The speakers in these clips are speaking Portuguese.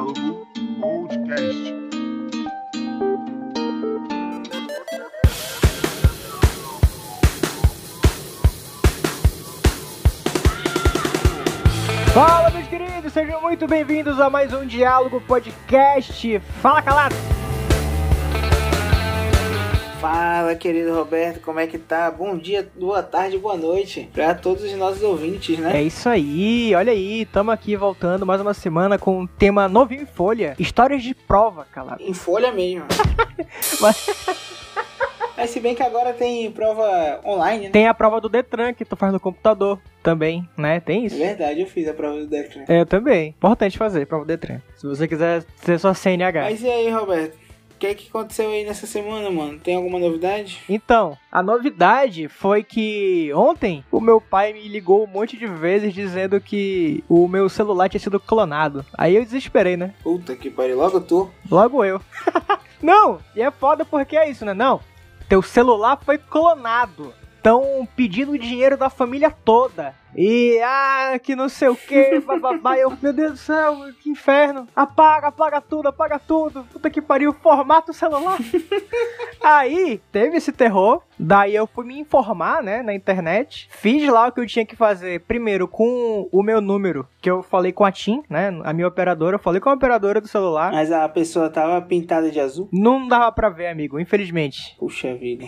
Diálogo Podcast. Fala, meus queridos, sejam muito bem-vindos a mais um Diálogo Podcast. Fala, calado! Fala, querido Roberto, como é que tá? Bom dia, boa tarde, boa noite para todos os nossos ouvintes, né? É isso aí, olha aí, tamo aqui voltando mais uma semana com um tema novinho em folha: histórias de prova, calado. Em folha mesmo. Mas Mas se bem que agora tem prova online, né? tem a prova do Detran que tu faz no computador também, né? Tem É isso? verdade, eu fiz a prova do Detran. É, eu também. Importante fazer prova do Detran. Se você quiser ser sua CNH. Mas e aí, Roberto? O que é que aconteceu aí nessa semana, mano? Tem alguma novidade? Então, a novidade foi que ontem o meu pai me ligou um monte de vezes dizendo que o meu celular tinha sido clonado. Aí eu desesperei, né? Puta que pariu, logo tu. Logo eu. não, e é foda porque é isso, né? Não, teu celular foi clonado. Estão pedindo dinheiro da família toda. E, ah, que não sei o que, bababá. Eu, meu Deus do céu, que inferno. Apaga, apaga tudo, apaga tudo. Puta que pariu, formata o celular. Aí, teve esse terror. Daí eu fui me informar, né, na internet. Fiz lá o que eu tinha que fazer. Primeiro, com o meu número, que eu falei com a TIM, né, a minha operadora. Eu falei com a operadora do celular. Mas a pessoa tava pintada de azul? Não dava pra ver, amigo, infelizmente. Puxa vida.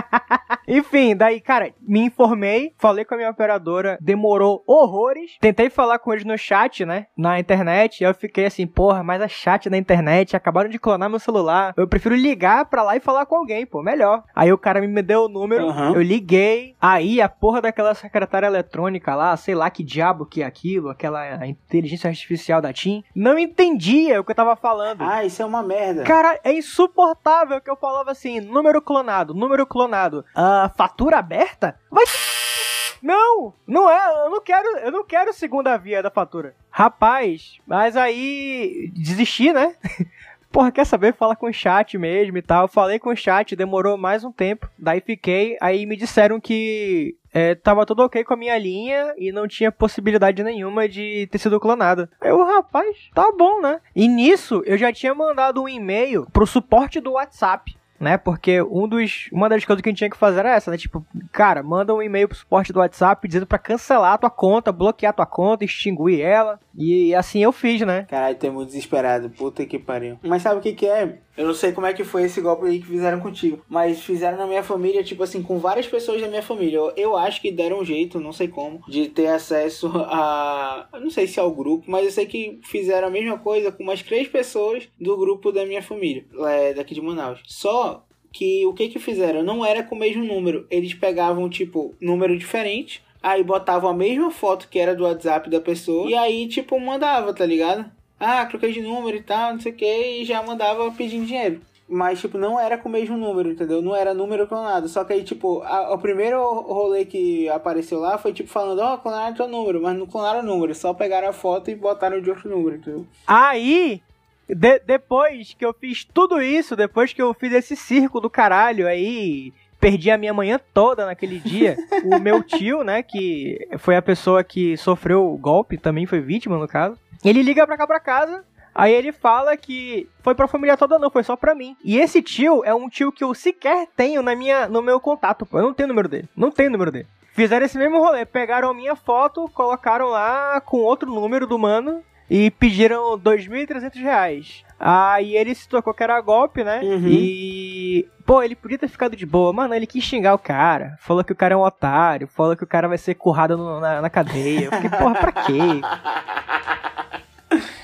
Enfim, daí, cara, me informei, falei com a minha operadora, demorou horrores. Tentei falar com eles no chat, né? Na internet. E eu fiquei assim, porra, mas a chat na internet acabaram de clonar meu celular. Eu prefiro ligar pra lá e falar com alguém, pô, melhor. Aí o cara me deu o número, Aham. eu liguei. Aí a porra daquela secretária eletrônica lá, sei lá que diabo que é aquilo, aquela inteligência artificial da TIM, não entendia o que eu tava falando. Ah, isso é uma merda. Cara, é insuportável que eu falava assim, número clonado, número clonado. Ah, fatura aberta? Vai Não, não é, eu não quero, eu não quero segunda via da fatura. Rapaz, mas aí desisti, né? Porra, quer saber? Fala com o chat mesmo e tal. Falei com o chat, demorou mais um tempo. Daí fiquei, aí me disseram que é, tava tudo ok com a minha linha e não tinha possibilidade nenhuma de ter sido clonado. Eu, rapaz, tá bom, né? E nisso eu já tinha mandado um e-mail pro suporte do WhatsApp. Né, porque um dos, uma das coisas que a gente tinha que fazer era essa, né? Tipo, cara, manda um e-mail pro suporte do WhatsApp dizendo pra cancelar a tua conta, bloquear a tua conta, extinguir ela. E assim eu fiz, né? Caralho, tô muito desesperado. Puta que pariu. Mas sabe o que que é? Eu não sei como é que foi esse golpe aí que fizeram contigo. Mas fizeram na minha família, tipo assim, com várias pessoas da minha família. Eu, eu acho que deram um jeito, não sei como, de ter acesso a. Não sei se ao grupo, mas eu sei que fizeram a mesma coisa com umas três pessoas do grupo da minha família, é, daqui de Manaus. Só que o que que fizeram? Não era com o mesmo número. Eles pegavam, tipo, número diferente. Aí botavam a mesma foto que era do WhatsApp da pessoa. E aí, tipo, mandava, tá ligado? Ah, troquei de número e tal, não sei o que. E já mandava pedindo dinheiro. Mas, tipo, não era com o mesmo número, entendeu? Não era número clonado. Só que aí, tipo, a- o primeiro rolê que apareceu lá foi, tipo, falando, ó, clonaram teu número. Mas não clonaram o número. Só pegaram a foto e botaram de outro número, entendeu? Aí, de- depois que eu fiz tudo isso, depois que eu fiz esse circo do caralho aí, perdi a minha manhã toda naquele dia, o meu tio, né, que foi a pessoa que sofreu o golpe, também foi vítima no caso, ele liga pra cá pra casa. Aí ele fala que foi pra família toda não, foi só pra mim. E esse tio é um tio que eu sequer tenho na minha, no meu contato, pô. Eu não tenho número dele. Não tenho número dele. Fizeram esse mesmo rolê, pegaram a minha foto, colocaram lá com outro número do mano e pediram 2.300 reais. Aí ele se tocou que era golpe, né? Uhum. E. Pô, ele podia ter ficado de boa. Mano, ele quis xingar o cara. Falou que o cara é um otário. Falou que o cara vai ser currado no- na, na cadeia. Fiquei, porra, pra quê?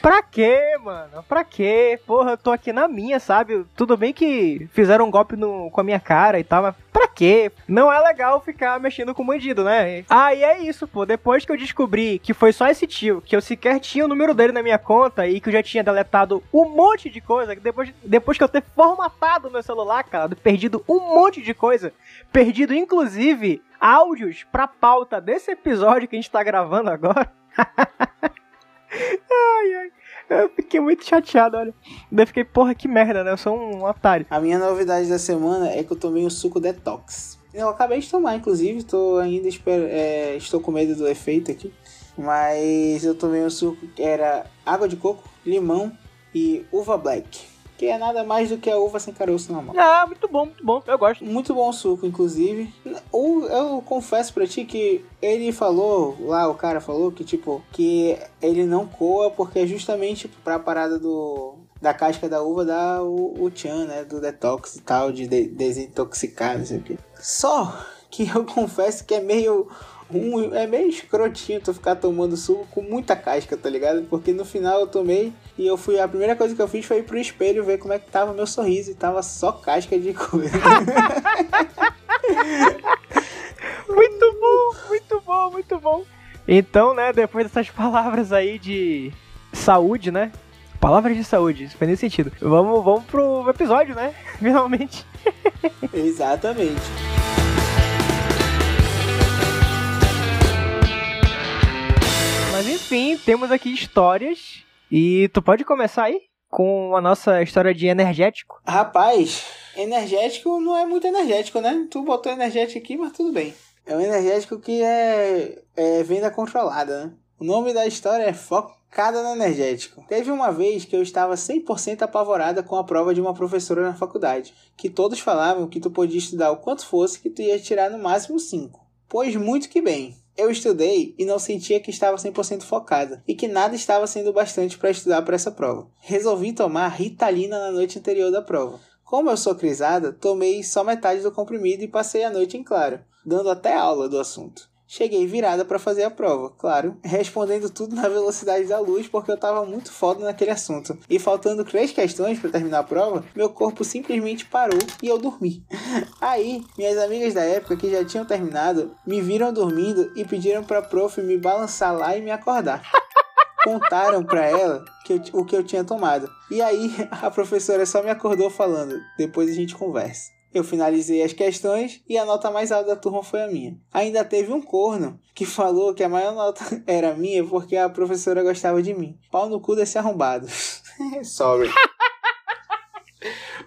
Pra quê, mano? Pra quê? Porra, eu tô aqui na minha, sabe? Tudo bem que fizeram um golpe no, com a minha cara e tal, mas pra quê? Não é legal ficar mexendo com bandido, né? Aí é isso, pô. Depois que eu descobri que foi só esse tio, que eu sequer tinha o número dele na minha conta e que eu já tinha deletado um monte de coisa, depois, depois que eu ter formatado meu celular, cara, perdido um monte de coisa, perdido inclusive áudios pra pauta desse episódio que a gente tá gravando agora. ai, ai. Eu fiquei muito chateado, olha. Daí fiquei, porra, que merda, né? Eu sou um otário. A minha novidade da semana é que eu tomei um suco detox. Eu acabei de tomar, inclusive, tô ainda esper... é, estou com medo do efeito aqui. Mas eu tomei um suco que era água de coco, limão e uva black. Que é nada mais do que a uva sem caroço normal. Ah, muito bom, muito bom. Eu gosto. Muito bom o suco, inclusive. O, eu confesso pra ti que ele falou, lá o cara falou que, tipo, que ele não coa porque é justamente pra parada do, da casca da uva dá o, o tchan, né? Do detox e tal, de, de desintoxicar, não sei o que. Só que eu confesso que é meio é meio escrotinho tu ficar tomando suco com muita casca, tá ligado? Porque no final eu tomei e eu fui. A primeira coisa que eu fiz foi ir pro espelho ver como é que tava meu sorriso e tava só casca de coisa. muito bom, muito bom, muito bom. Então, né, depois dessas palavras aí de saúde, né? Palavras de saúde, isso faz nem sentido. Vamos, vamos pro episódio, né? Finalmente. Exatamente. Mas enfim, temos aqui histórias. E tu pode começar aí com a nossa história de energético? Rapaz, energético não é muito energético, né? Tu botou energético aqui, mas tudo bem. É um energético que é, é venda controlada, né? O nome da história é Focada no Energético. Teve uma vez que eu estava 100% apavorada com a prova de uma professora na faculdade, que todos falavam que tu podia estudar o quanto fosse que tu ia tirar no máximo 5. Pois muito que bem. Eu estudei e não sentia que estava 100% focada e que nada estava sendo bastante para estudar para essa prova. Resolvi tomar Ritalina na noite anterior da prova. Como eu sou crisada, tomei só metade do comprimido e passei a noite em claro, dando até aula do assunto. Cheguei virada para fazer a prova, claro, respondendo tudo na velocidade da luz porque eu tava muito foda naquele assunto. E faltando três questões para terminar a prova, meu corpo simplesmente parou e eu dormi. Aí, minhas amigas da época que já tinham terminado me viram dormindo e pediram pra prof me balançar lá e me acordar. Contaram pra ela que eu, o que eu tinha tomado. E aí, a professora só me acordou falando: depois a gente conversa. Eu finalizei as questões e a nota mais alta da turma foi a minha. Ainda teve um corno que falou que a maior nota era minha porque a professora gostava de mim. Pau no cu desse arrombado. Sorry.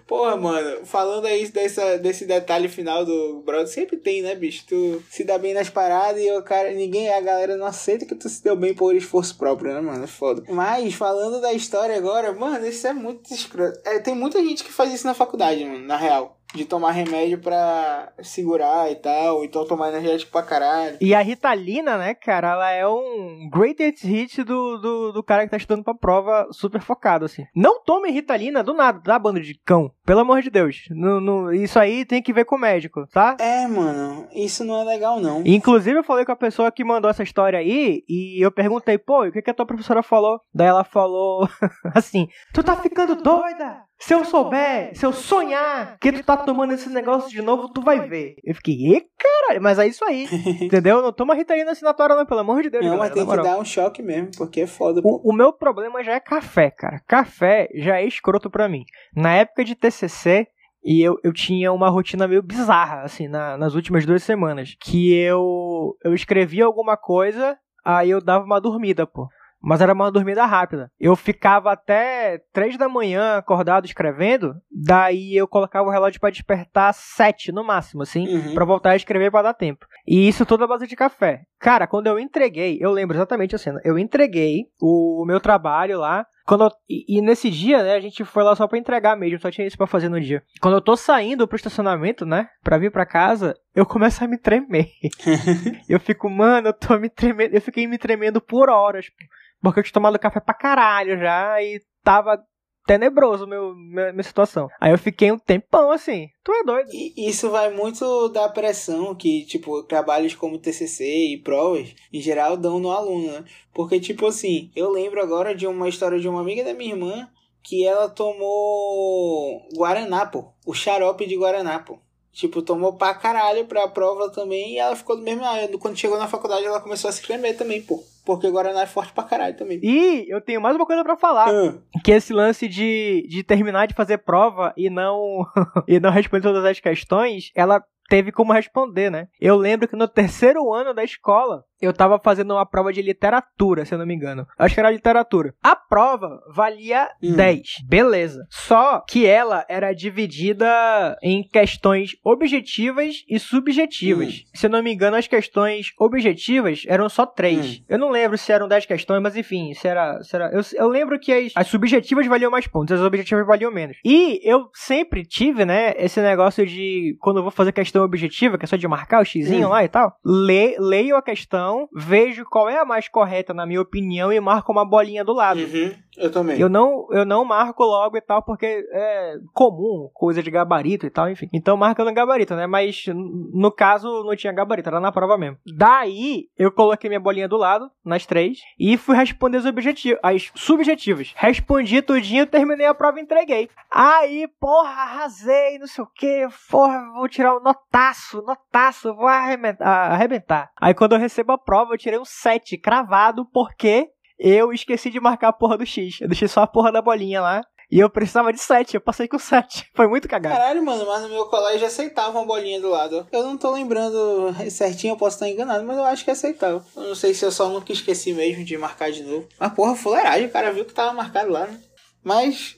Porra, mano, falando aí dessa, desse detalhe final do brother, sempre tem, né, bicho? Tu se dá bem nas paradas e o cara, ninguém, a galera não aceita que tu se deu bem por esforço próprio, né, mano? É foda. Mas, falando da história agora, mano, isso é muito escroto. É, tem muita gente que faz isso na faculdade, mano, na real de tomar remédio pra segurar e tal, então tomar energético pra caralho. E a Ritalina, né, cara, ela é um greatest hit do, do, do cara que tá estudando pra prova super focado, assim. Não tome Ritalina do nada, tá, bando de cão? Pelo amor de Deus. No, no, isso aí tem que ver com o médico, tá? É, mano, isso não é legal, não. Inclusive, eu falei com a pessoa que mandou essa história aí, e eu perguntei, pô, o que, que a tua professora falou? Daí ela falou assim: Tu tá ficando doida? Se eu souber, se eu sonhar que tu tá tomando esse negócio de novo, tu vai ver. Eu fiquei, e caralho, mas é isso aí. entendeu? Não toma Ritalina assinatória, não, pelo amor de Deus. Não, galera, mas tem que dar um choque mesmo, porque é foda. O, o, meu problema já é café, cara. Café já é escroto pra mim. Na época de TCC, e eu, eu tinha uma rotina meio bizarra, assim, na, nas últimas duas semanas. Que eu, eu escrevia alguma coisa, aí eu dava uma dormida, pô. Mas era uma dormida rápida. Eu ficava até três da manhã acordado escrevendo, daí eu colocava o relógio para despertar sete no máximo, assim, uhum. para voltar a escrever para dar tempo. E isso toda a base de café. Cara, quando eu entreguei, eu lembro exatamente a cena. Eu entreguei o meu trabalho lá. Quando eu, e, e, nesse dia, né, a gente foi lá só pra entregar mesmo, só tinha isso pra fazer no dia. Quando eu tô saindo pro estacionamento, né, pra vir pra casa, eu começo a me tremer. eu fico, mano, eu tô me tremendo, eu fiquei me tremendo por horas. Porque eu tinha tomado café pra caralho já e tava tenebroso meu, minha, minha situação. Aí eu fiquei um tempão assim. Tu é doido. E isso vai muito da pressão que, tipo, trabalhos como TCC e provas, em geral, dão no aluno, né? Porque, tipo assim, eu lembro agora de uma história de uma amiga da minha irmã que ela tomou Guaraná, pô. O xarope de Guaraná, pô. Tipo, tomou pra caralho pra prova também e ela ficou do mesmo. Quando chegou na faculdade, ela começou a se tremer também, pô. Porque o Guaraná é forte pra caralho também. E eu tenho mais uma coisa para falar. Uh. Que esse lance de, de terminar de fazer prova e não, e não responder todas as questões, ela teve como responder, né? Eu lembro que no terceiro ano da escola, eu tava fazendo uma prova de literatura, se eu não me engano. Acho que era literatura. A prova valia Hum. 10. Beleza. Só que ela era dividida em questões objetivas e subjetivas. Se eu não me engano, as questões objetivas eram só três. Hum. Eu não lembro se eram 10 questões, mas enfim, se era. Se era eu, eu lembro que as, as subjetivas valiam mais pontos, as objetivas valiam menos. E eu sempre tive, né, esse negócio de quando eu vou fazer questão objetiva, que é só de marcar o xizinho Hum. lá e tal, le, leio a questão, vejo qual é a mais correta, na minha opinião, e marco uma bolinha do lado. Uhum, eu também. Eu não, eu não marco logo e tal, porque é comum, coisa de gabarito e tal, enfim. Então marca no gabarito, né? Mas no caso não tinha gabarito, era na prova mesmo. Daí eu coloquei minha bolinha do lado, nas três, e fui responder os objetivos, as subjetivas. Respondi tudinho, terminei a prova e entreguei. Aí, porra, arrasei, não sei o que, porra, vou tirar um notaço, notaço, vou arrebentar, arrebentar. Aí quando eu recebo a prova, eu tirei um 7 cravado, porque eu esqueci de marcar a porra do X. Eu deixei só a porra da bolinha lá. E eu precisava de 7, eu passei com 7. Foi muito cagado. Caralho, mano, mas no meu colégio aceitava uma bolinha do lado. Eu não tô lembrando certinho, eu posso estar enganado, mas eu acho que aceitava. Eu não sei se eu só nunca esqueci mesmo de marcar de novo. Mas porra, fuleiragem, o cara viu que tava marcado lá, né? Mas.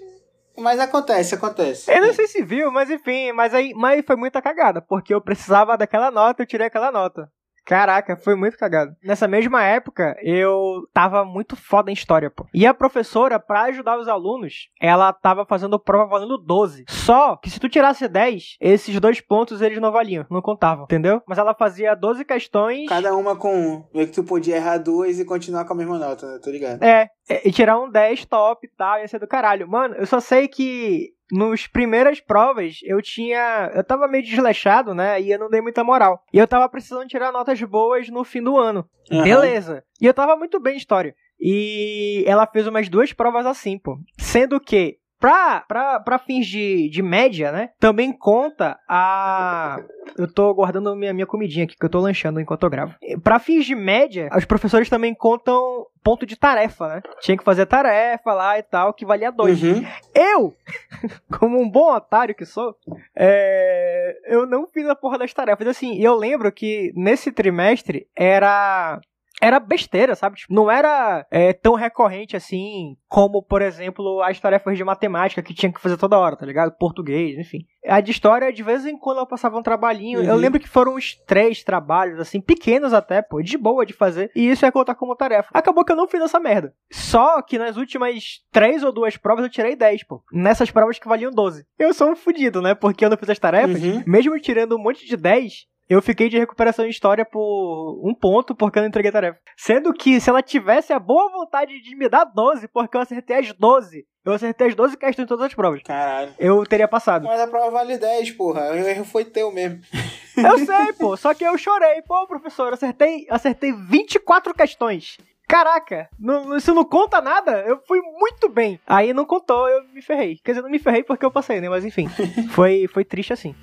Mas acontece, acontece. Eu não sei se viu, mas enfim, mas aí mas foi muita cagada, porque eu precisava daquela nota, eu tirei aquela nota. Caraca, foi muito cagado. Nessa mesma época, eu tava muito foda em história, pô. E a professora, pra ajudar os alunos, ela tava fazendo prova valendo 12. Só que se tu tirasse 10, esses dois pontos eles não valiam, não contavam, entendeu? Mas ela fazia 12 questões. Cada uma com um. Meio que tu podia errar duas e continuar com a mesma nota, né? Tô ligado. É, e tirar um 10 top e tal, ia ser do caralho. Mano, eu só sei que nos primeiras provas eu tinha. Eu tava meio desleixado, né? E eu não dei muita moral. E eu tava precisando tirar notas boas no fim do ano. Aham. Beleza. E eu tava muito bem em história. E ela fez umas duas provas assim, pô. Sendo que. Pra, pra, pra fins de, de média, né? Também conta a. Eu tô guardando minha, minha comidinha aqui, que eu tô lanchando enquanto eu gravo. Pra fins de média, os professores também contam ponto de tarefa, né? Tinha que fazer tarefa lá e tal, que valia dois. Uhum. Eu, como um bom otário que sou, é, eu não fiz a porra das tarefas. Assim, eu lembro que nesse trimestre era. Era besteira, sabe? Tipo, não era é, tão recorrente assim como, por exemplo, as tarefas de matemática que tinha que fazer toda hora, tá ligado? Português, enfim. A de história, de vez em quando, eu passava um trabalhinho. Eu Uhum. lembro que foram uns três trabalhos, assim, pequenos até, pô, de boa de fazer. E isso ia contar como tarefa. Acabou que eu não fiz essa merda. Só que nas últimas três ou duas provas eu tirei 10, pô. Nessas provas que valiam 12. Eu sou um fudido, né? Porque eu não fiz as tarefas. Uhum. Mesmo tirando um monte de 10, eu fiquei de recuperação em história por um ponto porque eu não entreguei a tarefa. Sendo que se ela tivesse a boa vontade de me dar 12, porque eu acertei as 12, eu acertei as 12 questões em todas as provas, Caralho. eu teria passado. Mas a prova vale 10, porra. O erro foi teu mesmo. Eu sei, pô, só que eu chorei. Pô, professor, eu acertei, acertei 24 questões. Caraca, não, isso não conta nada? Eu fui muito bem. Aí não contou, eu me ferrei. Quer dizer, não me ferrei porque eu passei, né? Mas enfim, foi, foi triste assim.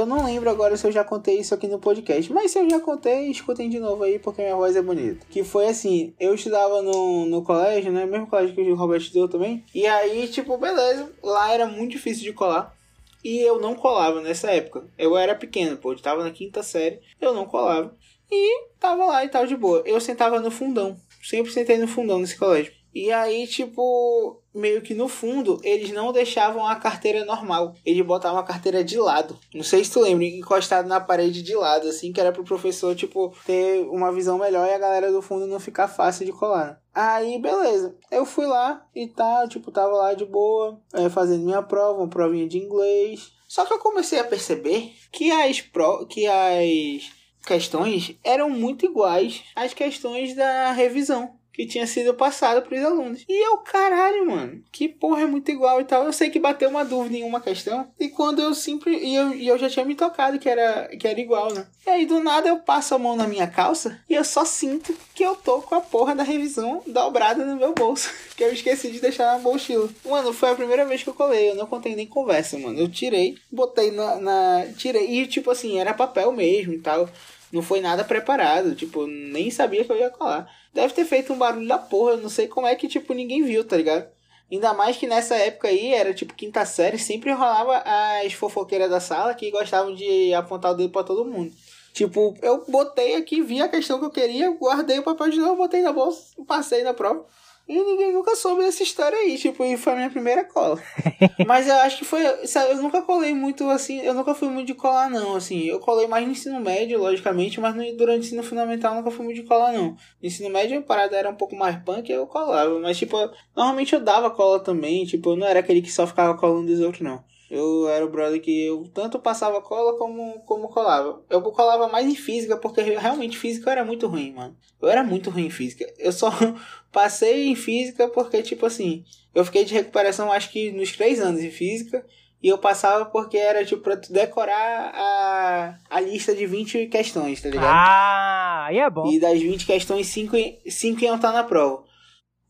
Eu não lembro agora se eu já contei isso aqui no podcast, mas se eu já contei, escutem de novo aí, porque minha voz é bonita. Que foi assim, eu estudava no, no colégio, né? Mesmo colégio que o Roberto estudou também. E aí, tipo, beleza, lá era muito difícil de colar. E eu não colava nessa época. Eu era pequeno, pô, eu tava na quinta série, eu não colava. E tava lá e tal de boa. Eu sentava no fundão. Sempre sentei no fundão nesse colégio. E aí, tipo, meio que no fundo, eles não deixavam a carteira normal. Eles botavam a carteira de lado. Não sei se tu lembra, encostado na parede de lado, assim, que era pro professor, tipo, ter uma visão melhor e a galera do fundo não ficar fácil de colar. Aí, beleza. Eu fui lá e tal, tipo, tava lá de boa, é, fazendo minha prova, uma provinha de inglês. Só que eu comecei a perceber que as, pro, que as questões eram muito iguais às questões da revisão que tinha sido passada para os alunos. E eu, caralho, mano, que porra é muito igual e tal. Eu sei que bateu uma dúvida em uma questão. E quando eu sempre. E eu, e eu já tinha me tocado que era, que era igual, né? E aí do nada eu passo a mão na minha calça e eu só sinto que eu tô com a porra da revisão dobrada no meu bolso. Que eu esqueci de deixar na mochila. Mano, foi a primeira vez que eu colei. Eu não contei nem conversa, mano. Eu tirei, botei na. na tirei. E tipo assim, era papel mesmo e tal. Não foi nada preparado, tipo, nem sabia que eu ia colar. Deve ter feito um barulho da porra, eu não sei como é que, tipo, ninguém viu, tá ligado? Ainda mais que nessa época aí, era tipo quinta série, sempre rolava as fofoqueiras da sala que gostavam de apontar o dedo pra todo mundo. Tipo, eu botei aqui, vi a questão que eu queria, guardei o papel de novo, botei na bolsa, passei na prova. E ninguém nunca soube dessa história aí, tipo, e foi a minha primeira cola. Mas eu acho que foi, sabe, eu nunca colei muito assim, eu nunca fui muito de colar não, assim. Eu colei mais no ensino médio, logicamente, mas no, durante o ensino fundamental eu nunca fui muito de colar não. No ensino médio a parada era um pouco mais punk, eu colava, mas tipo, normalmente eu dava cola também, tipo, eu não era aquele que só ficava colando dos outros não. Eu era o brother que eu tanto passava cola como, como colava. Eu colava mais em física, porque realmente física era muito ruim, mano. Eu era muito ruim em física. Eu só passei em física porque, tipo assim, eu fiquei de recuperação acho que nos três anos em física. E eu passava porque era, tipo, pra tu decorar a, a lista de 20 questões, tá ligado? Ah, aí é bom. E das 20 questões, 5, 5 iam estar na prova.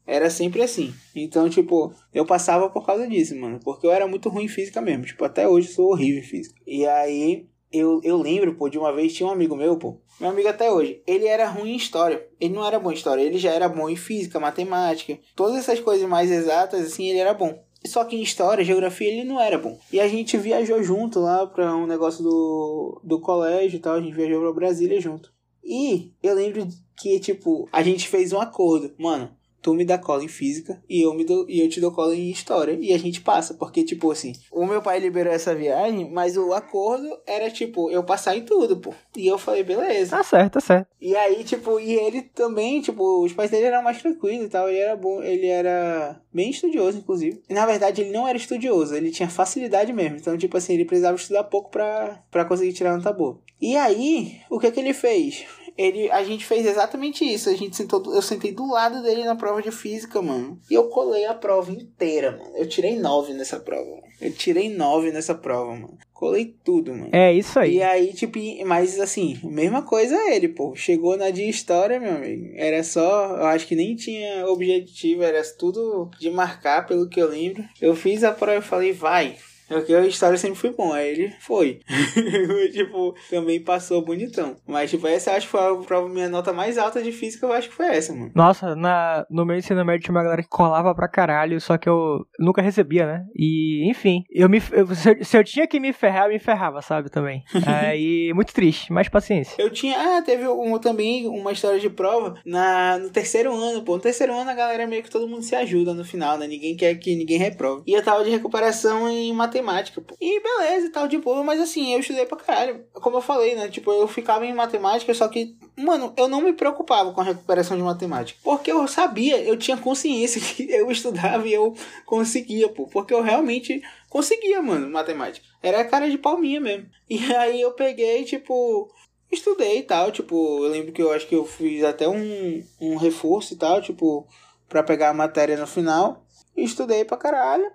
Era sempre assim. Então, tipo, eu passava por causa disso, mano. Porque eu era muito ruim em física mesmo. Tipo, até hoje eu sou horrível em física. E aí, eu, eu lembro, pô, de uma vez tinha um amigo meu, pô. Meu amigo até hoje. Ele era ruim em história. Ele não era bom em história. Ele já era bom em física, matemática. Todas essas coisas mais exatas, assim, ele era bom. Só que em história, geografia, ele não era bom. E a gente viajou junto lá pra um negócio do, do colégio e tal. A gente viajou pra Brasília junto. E eu lembro que, tipo, a gente fez um acordo. Mano, tu me dá cola em física e eu me dou, e eu te dou cola em história e a gente passa, porque tipo assim, o meu pai liberou essa viagem, mas o acordo era tipo eu passar em tudo, pô. E eu falei, beleza. Tá certo, tá certo. E aí, tipo, e ele também, tipo, os pais dele eram mais tranquilos e tal, ele era bom, ele era bem estudioso inclusive. E na verdade ele não era estudioso, ele tinha facilidade mesmo. Então, tipo assim, ele precisava estudar pouco pra, pra conseguir tirar nota boa. E aí, o que que ele fez? Ele, a gente fez exatamente isso. A gente sentou, eu sentei do lado dele na prova de física, mano. E eu colei a prova inteira, mano. Eu tirei nove nessa prova. Mano. Eu tirei nove nessa prova, mano. Colei tudo, mano. É isso aí. E aí, tipo, mas assim, mesma coisa ele, pô. Chegou na de história, meu amigo. Era só, eu acho que nem tinha objetivo, era tudo de marcar, pelo que eu lembro. Eu fiz a prova e falei, vai, porque a história sempre foi bom, aí ele foi. tipo, também passou bonitão. Mas, tipo, essa eu acho que foi a prova, minha nota mais alta de física, eu acho que foi essa, mano. Nossa, na, no meu ensino médio tinha uma galera que colava pra caralho, só que eu nunca recebia, né? E, enfim, eu me, eu, se, eu, se, eu, tinha que me ferrar, eu me ferrava, sabe, também. Aí, muito triste, mas paciência. Eu tinha, ah, teve um, também uma história de prova na, no terceiro ano, pô. No terceiro ano a galera meio que todo mundo se ajuda no final, né? Ninguém quer que ninguém reprove. E eu tava de recuperação em matemática matemática, pô. E beleza e tal, de boa, mas assim, eu estudei pra caralho. Como eu falei, né? Tipo, eu ficava em matemática, só que, mano, eu não me preocupava com a recuperação de matemática. Porque eu sabia, eu tinha consciência que eu estudava e eu conseguia, pô. Porque eu realmente conseguia, mano, matemática. Era a cara de palminha mesmo. E aí eu peguei, tipo, estudei e tal, tipo, eu lembro que eu acho que eu fiz até um, um reforço e tal, tipo, para pegar a matéria no final. Estudei pra caralho,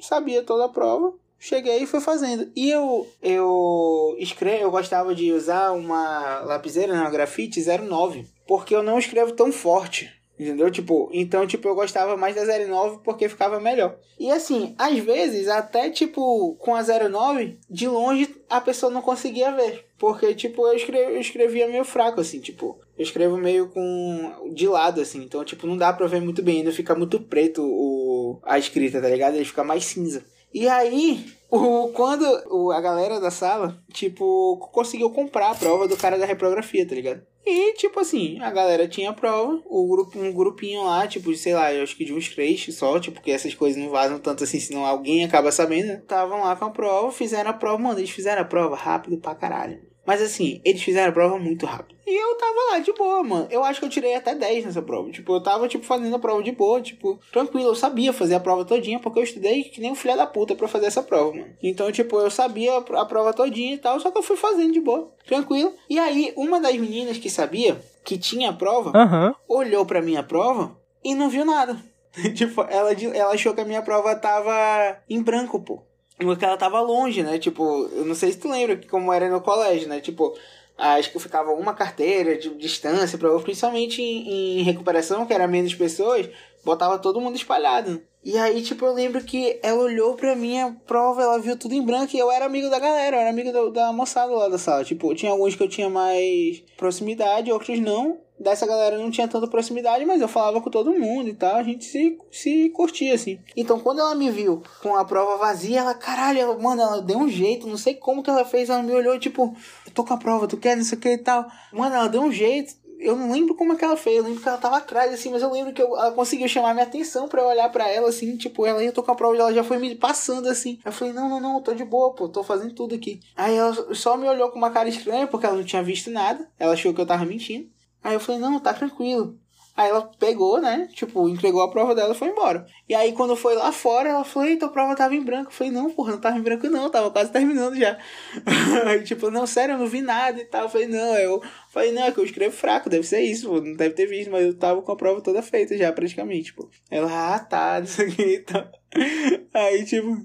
sabia toda a prova. Cheguei e fui fazendo. E eu, eu escrevo, eu gostava de usar uma lapiseira, né, uma grafite 09, porque eu não escrevo tão forte. Entendeu? Tipo, então, tipo, eu gostava mais da 09 porque ficava melhor. E assim, às vezes, até tipo, com a 09, de longe a pessoa não conseguia ver. Porque, tipo, eu, escrevi, eu escrevia meio fraco, assim, tipo, eu escrevo meio com. de lado, assim. Então, tipo, não dá pra ver muito bem, ainda fica muito preto o, a escrita, tá ligado? Ele fica mais cinza. E aí, o, quando o, a galera da sala, tipo, conseguiu comprar a prova do cara da reprografia, tá ligado? E, tipo assim, a galera tinha a prova, o grupo, um grupinho lá, tipo, sei lá, eu acho que de uns três só, tipo, porque essas coisas não vazam tanto assim, senão alguém acaba sabendo. Estavam lá com a prova, fizeram a prova, mano, eles fizeram a prova rápido pra caralho. Mas assim, eles fizeram a prova muito rápido. E eu tava lá de boa, mano. Eu acho que eu tirei até 10 nessa prova. Tipo, eu tava, tipo, fazendo a prova de boa, tipo, tranquilo. Eu sabia fazer a prova todinha, porque eu estudei que nem um filho da puta pra fazer essa prova, mano. Então, tipo, eu sabia a prova todinha e tal, só que eu fui fazendo de boa, tranquilo. E aí, uma das meninas que sabia que tinha a prova, uhum. olhou pra minha prova e não viu nada. tipo, ela, ela achou que a minha prova tava em branco, pô. Porque ela tava longe, né? Tipo, eu não sei se tu lembra como era no colégio, né? Tipo, acho que ficava uma carteira de distância, pra, principalmente em, em recuperação, que era menos pessoas, botava todo mundo espalhado. E aí, tipo, eu lembro que ela olhou pra minha prova, ela viu tudo em branco e eu era amigo da galera, eu era amigo da, da moçada lá da sala. Tipo, tinha alguns que eu tinha mais proximidade, outros não. Dessa galera não tinha tanta proximidade, mas eu falava com todo mundo e tal, a gente se, se curtia, assim. Então, quando ela me viu com a prova vazia, ela, caralho, mano, ela deu um jeito, não sei como que ela fez, ela me olhou, tipo, eu tô com a prova, tu quer, não sei o que e tal. Mano, ela deu um jeito, eu não lembro como é que ela fez, eu lembro que ela tava atrás, assim, mas eu lembro que eu, ela conseguiu chamar minha atenção pra eu olhar pra ela, assim, tipo, ela ia tocar a prova ela já foi me passando, assim. Eu falei, não, não, não, tô de boa, pô, tô fazendo tudo aqui. Aí ela só me olhou com uma cara estranha, porque ela não tinha visto nada, ela achou que eu tava mentindo. Aí eu falei, não, tá tranquilo. Aí ela pegou, né? Tipo, entregou a prova dela e foi embora. E aí, quando foi lá fora, ela falou: Eita, a prova tava em branco. Eu falei: Não, porra, não tava em branco, não. Tava quase terminando já. aí, tipo, não, sério, eu não vi nada e tal. Eu falei: Não, eu falei: Não, é que eu escrevo fraco, deve ser isso, pô. Não deve ter visto, mas eu tava com a prova toda feita já, praticamente, pô. Ela, ah, tá, isso aqui e tal. Aí, tipo,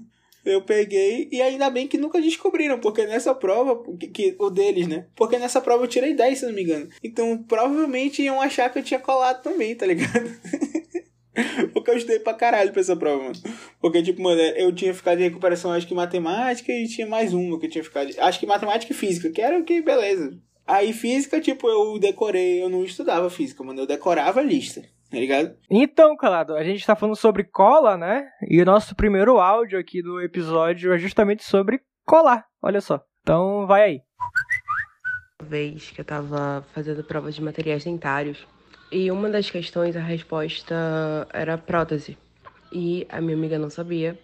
eu peguei e ainda bem que nunca descobriram, porque nessa prova, que, que, o deles, né? Porque nessa prova eu tirei 10, se não me engano. Então provavelmente iam achar que eu tinha colado também, tá ligado? porque eu estudei pra caralho pra essa prova, mano. Porque, tipo, mano, eu tinha ficado em recuperação, acho que matemática e tinha mais uma que eu tinha ficado. Acho que matemática e física, que era o que, beleza. Aí física, tipo, eu decorei, eu não estudava física, mano, eu decorava a lista tá ligado? Então, Calado, a gente tá falando sobre cola, né? E o nosso primeiro áudio aqui do episódio é justamente sobre colar, olha só. Então, vai aí. Uma vez que eu tava fazendo provas de materiais dentários e uma das questões, a resposta era prótese. E a minha amiga não sabia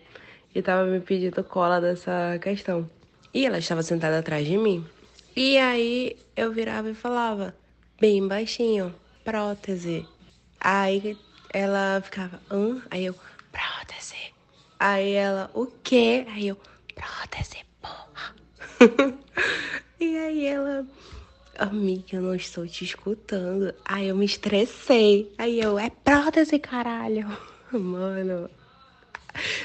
e tava me pedindo cola dessa questão. E ela estava sentada atrás de mim. E aí eu virava e falava, bem baixinho, prótese. Aí ela ficava, hã? Aí eu, prótese. Aí ela, o quê? Aí eu, prótese, porra. e aí ela, amiga, eu não estou te escutando. Aí eu me estressei. Aí eu, é prótese, caralho. Mano,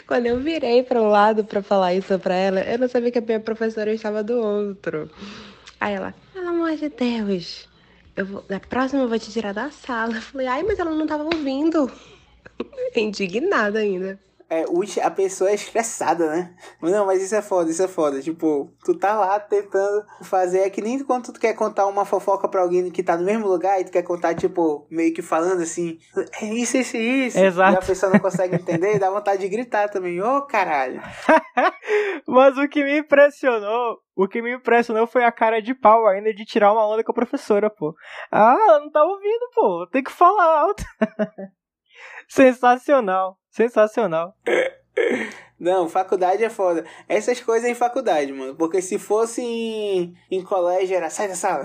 quando eu virei para um lado para falar isso para ela, eu não sabia que a minha professora estava do outro. Aí ela, pelo amor de Deus, eu vou, na próxima eu vou te tirar da sala. Eu falei, ai, mas ela não tava ouvindo. Indignada ainda. É, a pessoa é estressada, né? Não, mas isso é foda, isso é foda. Tipo, tu tá lá tentando fazer. É que nem quando tu quer contar uma fofoca pra alguém que tá no mesmo lugar e tu quer contar, tipo, meio que falando assim, é isso, isso, isso. Exato. E a pessoa não consegue entender e dá vontade de gritar também. Ô, oh, caralho. mas o que me impressionou o que me impressionou foi a cara de pau ainda de tirar uma onda com a professora, pô. Ah, ela não tá ouvindo, pô. Tem que falar alto. Sensacional. Sensacional. Não, faculdade é foda. Essas coisas em faculdade, mano. Porque se fosse em, em colégio, era sai da sala.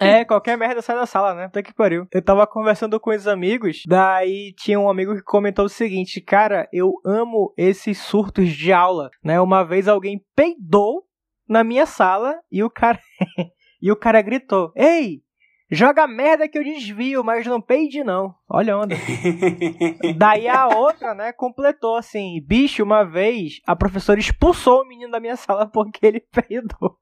é, qualquer merda sai da sala, né? Até que pariu. Eu tava conversando com os amigos, daí tinha um amigo que comentou o seguinte: Cara, eu amo esses surtos de aula, né? Uma vez alguém peidou na minha sala e o cara. e o cara gritou: Ei! Joga merda que eu desvio, mas não peide não. Olha a onda. Daí a outra, né, completou assim: bicho, uma vez a professora expulsou o menino da minha sala porque ele peidou.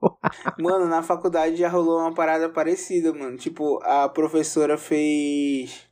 mano, na faculdade já rolou uma parada parecida, mano. Tipo, a professora fez.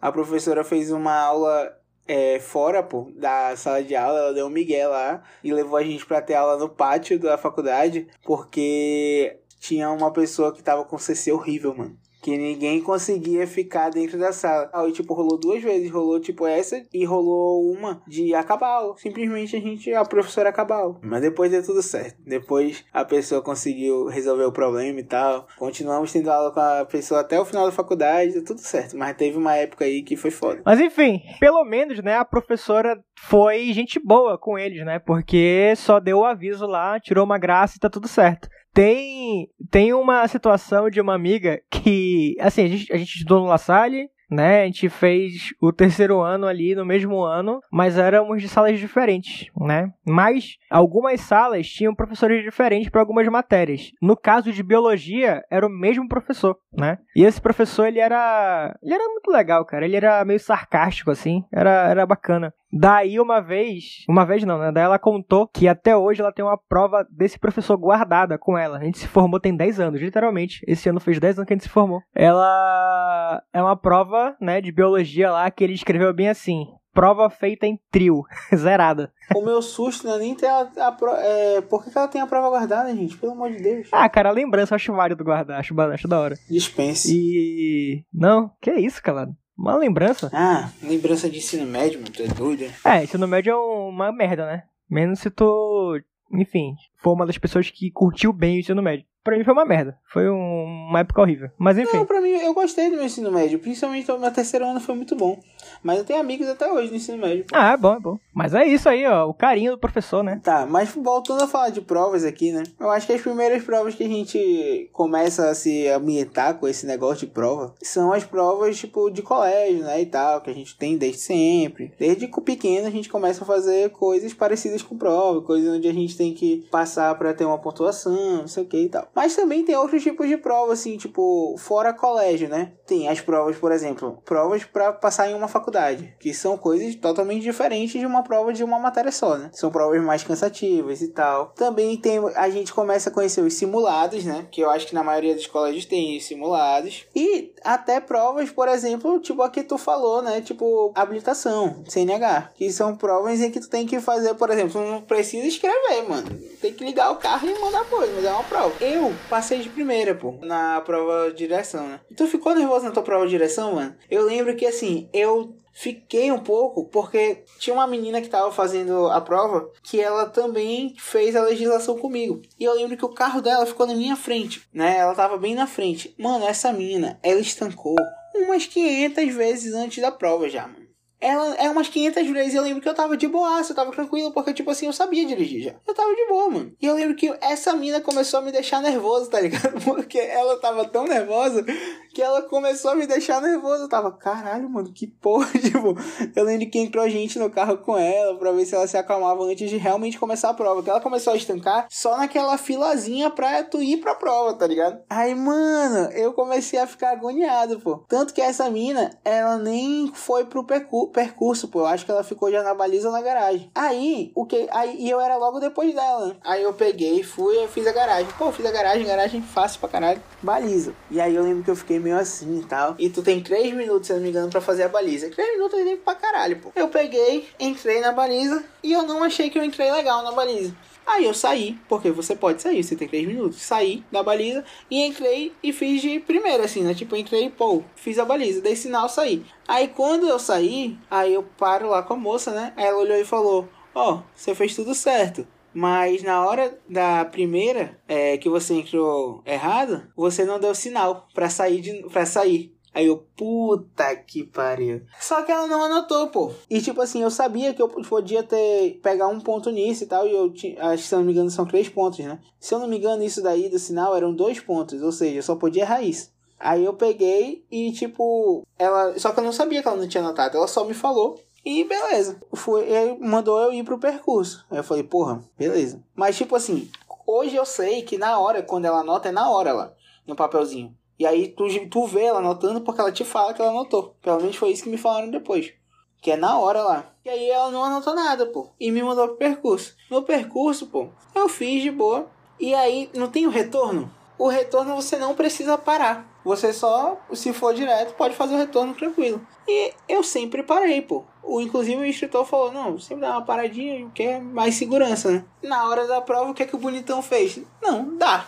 A professora fez uma aula é, fora, pô, da sala de aula, ela deu um migué lá e levou a gente pra ter aula no pátio da faculdade, porque tinha uma pessoa que tava com CC horrível, mano que ninguém conseguia ficar dentro da sala. Aí, tipo, rolou duas vezes. Rolou, tipo, essa e rolou uma de acabar. Simplesmente a gente, a professora acabar. Mas depois deu tudo certo. Depois a pessoa conseguiu resolver o problema e tal. Continuamos tendo aula com a pessoa até o final da faculdade, deu tudo certo. Mas teve uma época aí que foi foda. Mas enfim, pelo menos, né, a professora foi gente boa com eles, né? Porque só deu o aviso lá, tirou uma graça e tá tudo certo. Tem, tem uma situação de uma amiga que, assim, a gente, a gente estudou no La Salle, né? A gente fez o terceiro ano ali no mesmo ano, mas éramos de salas diferentes, né? Mas algumas salas tinham professores diferentes para algumas matérias. No caso de biologia, era o mesmo professor, né? E esse professor, ele era, ele era muito legal, cara. Ele era meio sarcástico assim, era era bacana. Daí uma vez, uma vez não, né? Daí ela contou que até hoje ela tem uma prova desse professor guardada com ela. A gente se formou tem 10 anos, literalmente. Esse ano fez 10 anos que a gente se formou. Ela é uma prova, né, de biologia lá que ele escreveu bem assim: prova feita em trio, zerada. O meu susto não é nem ter a, a pro- é, Por que, que ela tem a prova guardada, gente? Pelo amor de Deus. Ah, cara, lembrança, eu acho válido guardar, acho, acho da hora. Dispense. E. Não, que isso, cara? Uma lembrança. Ah, lembrança de ensino médio, mano. Tu é doido? É, ensino médio é uma merda, né? Menos se tu, enfim, for uma das pessoas que curtiu bem o ensino médio. Pra mim foi uma merda. Foi um- uma época horrível. Mas enfim. Não, pra mim, eu gostei do meu ensino médio. Principalmente o meu terceiro ano foi muito bom. Mas eu tenho amigos até hoje no ensino médio. Ah, é bom, é bom. Mas é isso aí, ó. O carinho do professor, né? Tá, mas voltando a falar de provas aqui, né? Eu acho que as primeiras provas que a gente começa a se ambientar com esse negócio de prova são as provas, tipo, de colégio, né? E tal, que a gente tem desde sempre. Desde pequeno a gente começa a fazer coisas parecidas com prova, coisas onde a gente tem que passar pra ter uma pontuação, não sei o que e tal. Mas também tem outros tipos de prova, assim, tipo, fora colégio, né? Tem as provas, por exemplo, provas pra passar em uma faculdade, que são coisas totalmente diferentes de uma prova de uma matéria só, né? São provas mais cansativas e tal. Também tem, a gente começa a conhecer os simulados, né? Que eu acho que na maioria dos colégios tem os simulados. E até provas, por exemplo, tipo a que tu falou, né? Tipo, habilitação, CNH. Que são provas em que tu tem que fazer, por exemplo, não precisa escrever, mano. Tem que ligar o carro e mandar coisa, mas é uma prova. Eu passei de primeira, pô, na prova de direção, né? Tu ficou nervoso na tua prova de direção, mano? Eu lembro que, assim, eu Fiquei um pouco porque tinha uma menina que tava fazendo a prova que ela também fez a legislação comigo. E eu lembro que o carro dela ficou na minha frente, né? Ela tava bem na frente. Mano, essa menina, ela estancou umas 500 vezes antes da prova já, mano. Ela é umas 500 vezes. Eu lembro que eu tava de boaça, eu tava tranquilo, porque, tipo assim, eu sabia dirigir já. Eu tava de boa, mano. E eu lembro que essa mina começou a me deixar nervoso, tá ligado? Porque ela tava tão nervosa que ela começou a me deixar nervoso. Eu tava, caralho, mano, que porra. Tipo, eu lembro que entrou gente no carro com ela pra ver se ela se acalmava antes de realmente começar a prova. Que ela começou a estancar só naquela filazinha pra tu ir pra prova, tá ligado? Aí, mano, eu comecei a ficar agoniado, pô. Tanto que essa mina, ela nem foi pro percu percurso, pô. Eu acho que ela ficou já na baliza na garagem. Aí, o que? Aí, e eu era logo depois dela? Aí eu peguei, fui, eu fiz a garagem. Pô, fiz a garagem, garagem fácil pra caralho. Baliza. E aí eu lembro que eu fiquei meio assim e tal. E tu tem 3 minutos, se não me engano, pra fazer a baliza. 3 minutos é tempo pra caralho, pô. Eu peguei, entrei na baliza e eu não achei que eu entrei legal na baliza. Aí eu saí, porque você pode sair, você tem 3 minutos. Saí da baliza e entrei e fiz de primeira, assim, né? Tipo, entrei, pô, fiz a baliza, dei sinal, saí. Aí quando eu saí, aí eu paro lá com a moça, né? Aí ela olhou e falou: Ó, você fez tudo certo. Mas na hora da primeira, é, que você entrou errado, você não deu sinal pra sair de, pra sair. Aí eu, puta que pariu. Só que ela não anotou, pô. E tipo assim, eu sabia que eu podia ter pegar um ponto nisso e tal. E eu tinha, acho que se eu não me engano são três pontos, né? Se eu não me engano, isso daí do sinal eram dois pontos. Ou seja, eu só podia errar isso. Aí eu peguei e tipo, ela. Só que eu não sabia que ela não tinha anotado. Ela só me falou. E beleza. Foi, mandou eu ir pro percurso. Aí eu falei, porra, beleza. Mas tipo assim, hoje eu sei que na hora, quando ela anota, é na hora lá, no papelzinho. E aí tu, tu vê ela anotando porque ela te fala que ela anotou. Pelo menos foi isso que me falaram depois. Que é na hora lá. E aí ela não anotou nada, pô. E me mandou pro percurso. No percurso, pô, eu fiz de boa. E aí, não tem o retorno? O retorno você não precisa parar. Você só, se for direto, pode fazer o retorno tranquilo. E eu sempre parei, pô. O, inclusive o instrutor falou, não, sempre dá uma paradinha, que é mais segurança, né? Na hora da prova, o que é que o bonitão fez? Não, dá.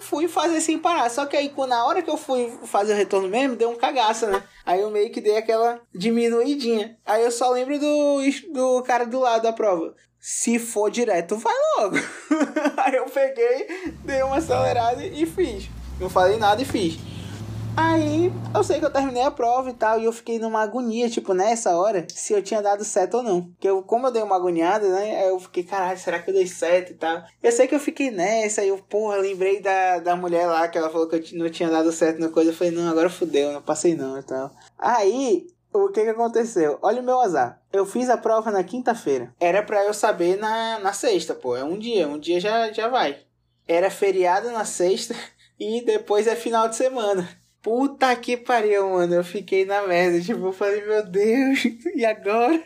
Fui fazer sem parar. Só que aí, na hora que eu fui fazer o retorno mesmo, deu um cagaço, né? Aí eu meio que dei aquela diminuidinha. Aí eu só lembro do, do cara do lado da prova. Se for direto, vai logo. aí eu peguei, dei uma acelerada e fiz. Não falei nada e fiz. Aí eu sei que eu terminei a prova e tal, e eu fiquei numa agonia, tipo, nessa hora, se eu tinha dado certo ou não. Porque eu, como eu dei uma agoniada, né? Eu fiquei, caralho, será que eu dei certo e tal? Eu sei que eu fiquei nessa, e eu, porra, lembrei da, da mulher lá que ela falou que eu não tinha dado certo na coisa. Eu falei, não, agora fudeu, não passei não e tal. Aí, o que que aconteceu? Olha o meu azar. Eu fiz a prova na quinta-feira. Era pra eu saber na, na sexta, pô. É um dia, um dia já, já vai. Era feriado na sexta e depois é final de semana. Puta que pariu, mano. Eu fiquei na merda. Tipo, eu falei, meu Deus, e agora?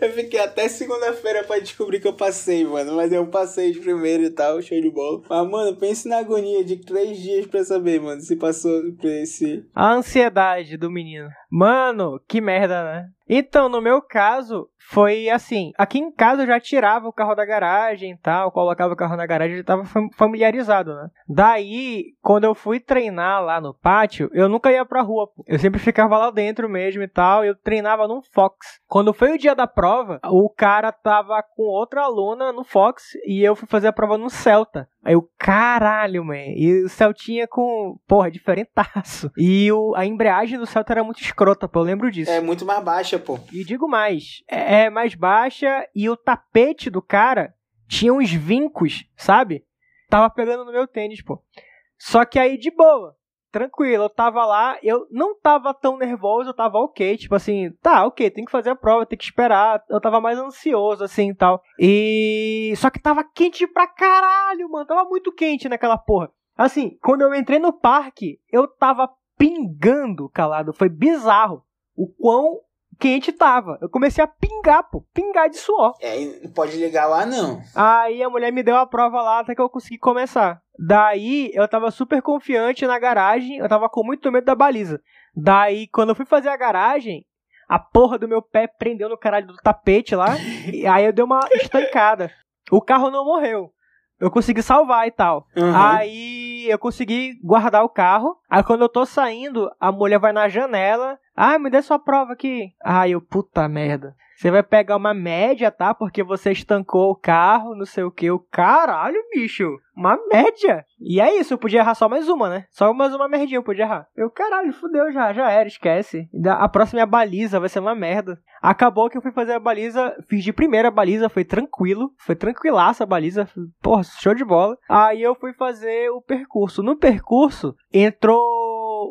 eu fiquei até segunda-feira pra descobrir que eu passei, mano. Mas eu passei de primeiro e tal, show de bola. Mas, mano, pense na agonia de três dias pra saber, mano, se passou por esse. A ansiedade do menino. Mano, que merda, né? Então, no meu caso, foi assim. Aqui em casa eu já tirava o carro da garagem e tal, colocava o carro na garagem, já tava familiarizado, né? Daí, quando eu fui treinar lá no pátio, eu nunca ia pra rua, pô. Eu sempre ficava lá dentro mesmo e tal, eu treinava num Fox. Quando foi o dia da prova, o cara tava com outra aluna no Fox e eu fui fazer a prova no Celta. Aí o caralho, man. E o Celtinha com, porra, diferentaço. E o, a embreagem do Celta era muito escrota, pô. Eu lembro disso. É muito mais baixa, pô. E digo mais, é, é mais baixa e o tapete do cara tinha uns vincos, sabe? Tava pegando no meu tênis, pô. Só que aí de boa tranquilo, eu tava lá, eu não tava tão nervoso, eu tava ok, tipo assim, tá, ok, tem que fazer a prova, tem que esperar, eu tava mais ansioso, assim, e tal. E... Só que tava quente pra caralho, mano, tava muito quente naquela porra. Assim, quando eu entrei no parque, eu tava pingando, calado, foi bizarro o quão quente tava. Eu comecei a pingar, pô. Pingar de suor. É, não pode ligar lá, não. Aí a mulher me deu a prova lá até que eu consegui começar. Daí eu tava super confiante na garagem, eu tava com muito medo da baliza. Daí, quando eu fui fazer a garagem, a porra do meu pé prendeu no caralho do tapete lá. e aí eu dei uma estancada. O carro não morreu. Eu consegui salvar e tal. Uhum. Aí eu consegui guardar o carro. Aí quando eu tô saindo, a mulher vai na janela. Ah, me dê sua prova aqui. Ai, eu, puta merda. Você vai pegar uma média, tá? Porque você estancou o carro, não sei o que. O caralho, bicho. Uma média. E é isso, eu podia errar só mais uma, né? Só mais uma merdinha eu podia errar. Eu, caralho, fudeu já, já era, esquece. A próxima é a baliza, vai ser uma merda. Acabou que eu fui fazer a baliza, fiz de primeira a baliza, foi tranquilo. Foi tranquilaça a baliza. Porra, show de bola. Aí eu fui fazer o percurso. No percurso, entrou